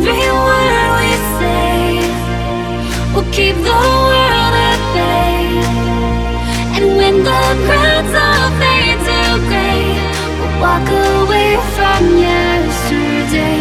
Every word we say. will keep the world at bay. And when the crowds all fade to gray, we'll walk away from yesterday.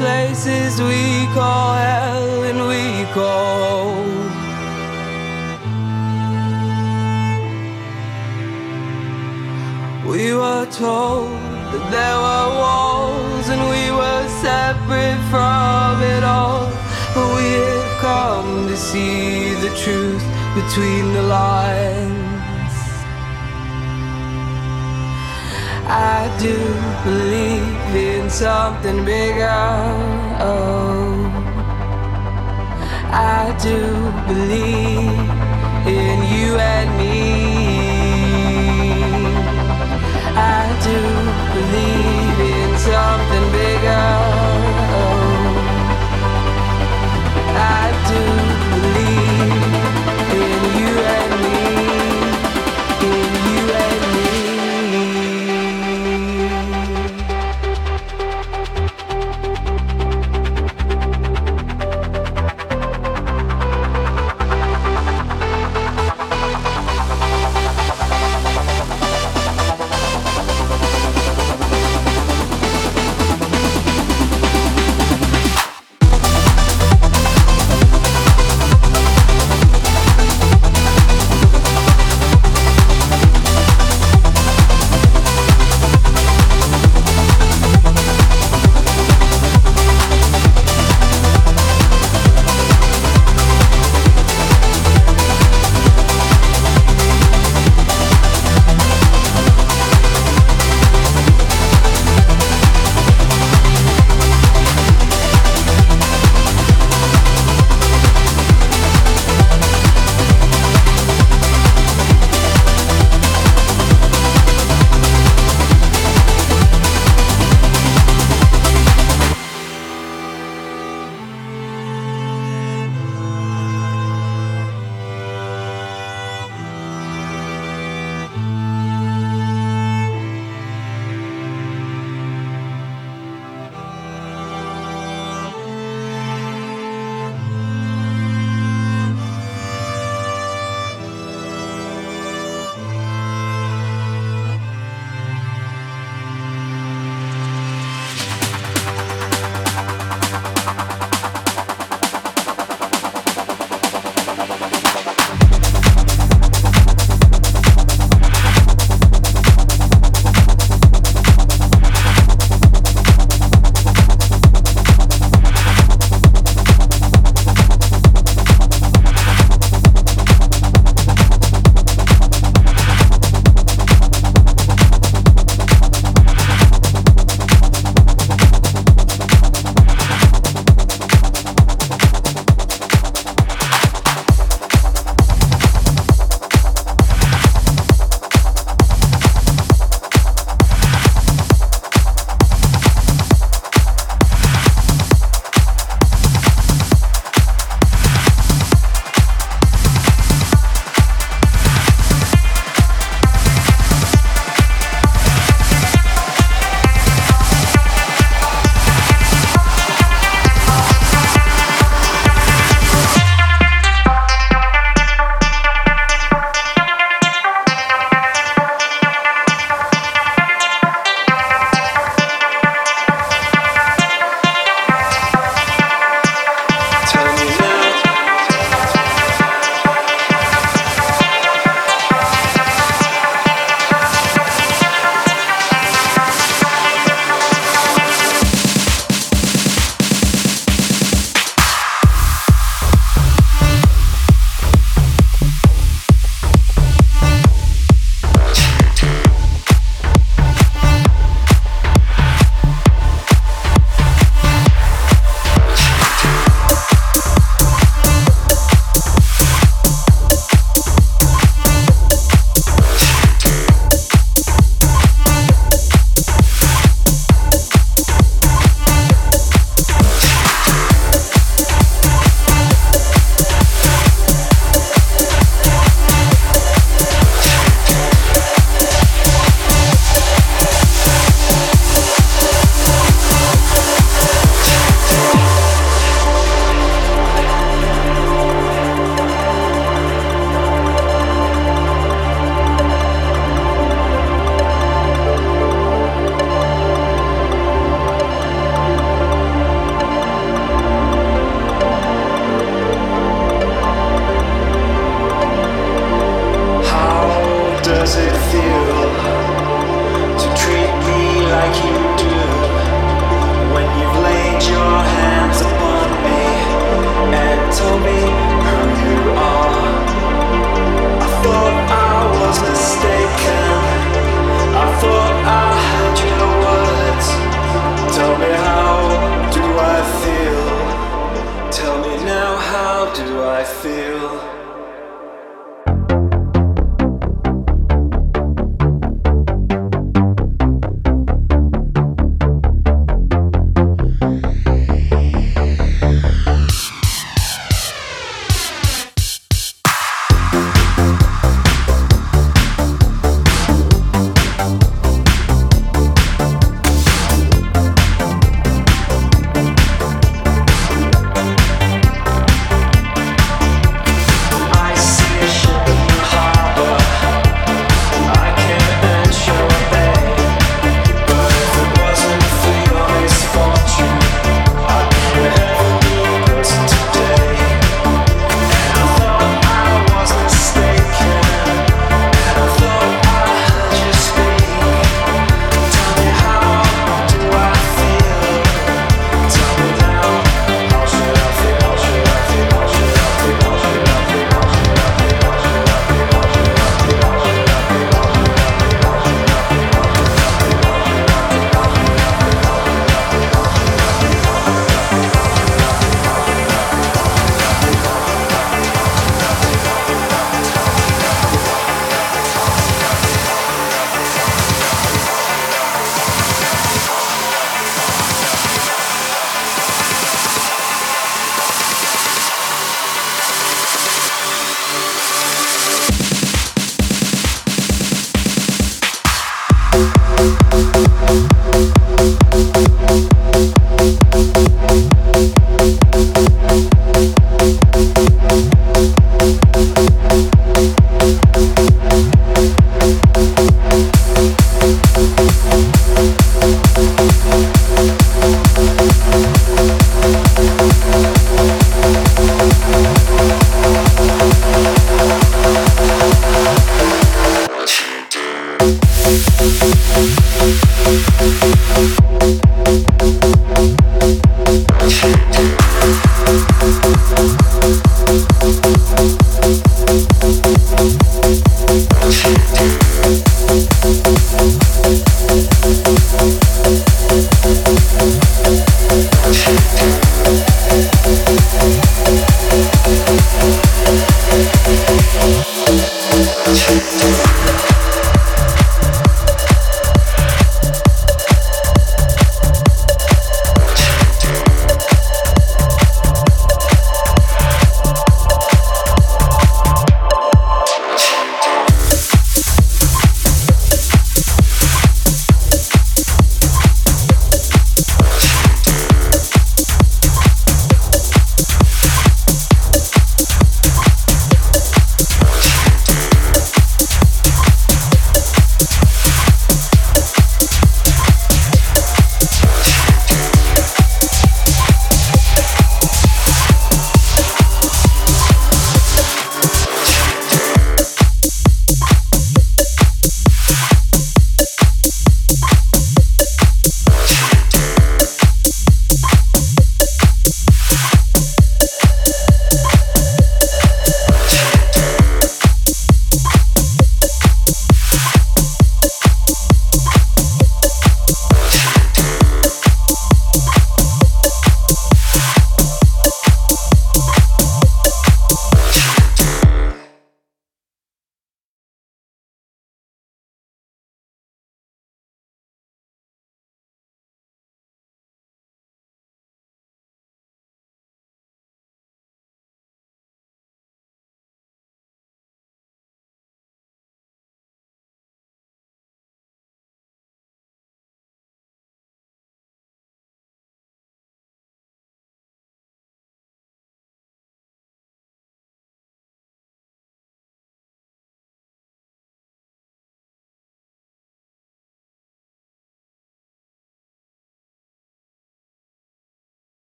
Places we call hell and we call. We were told that there were walls and we were separate from it all. But we have come to see the truth between the lines. I do believe in something bigger. Oh, I do believe in you and me. I do believe in something bigger.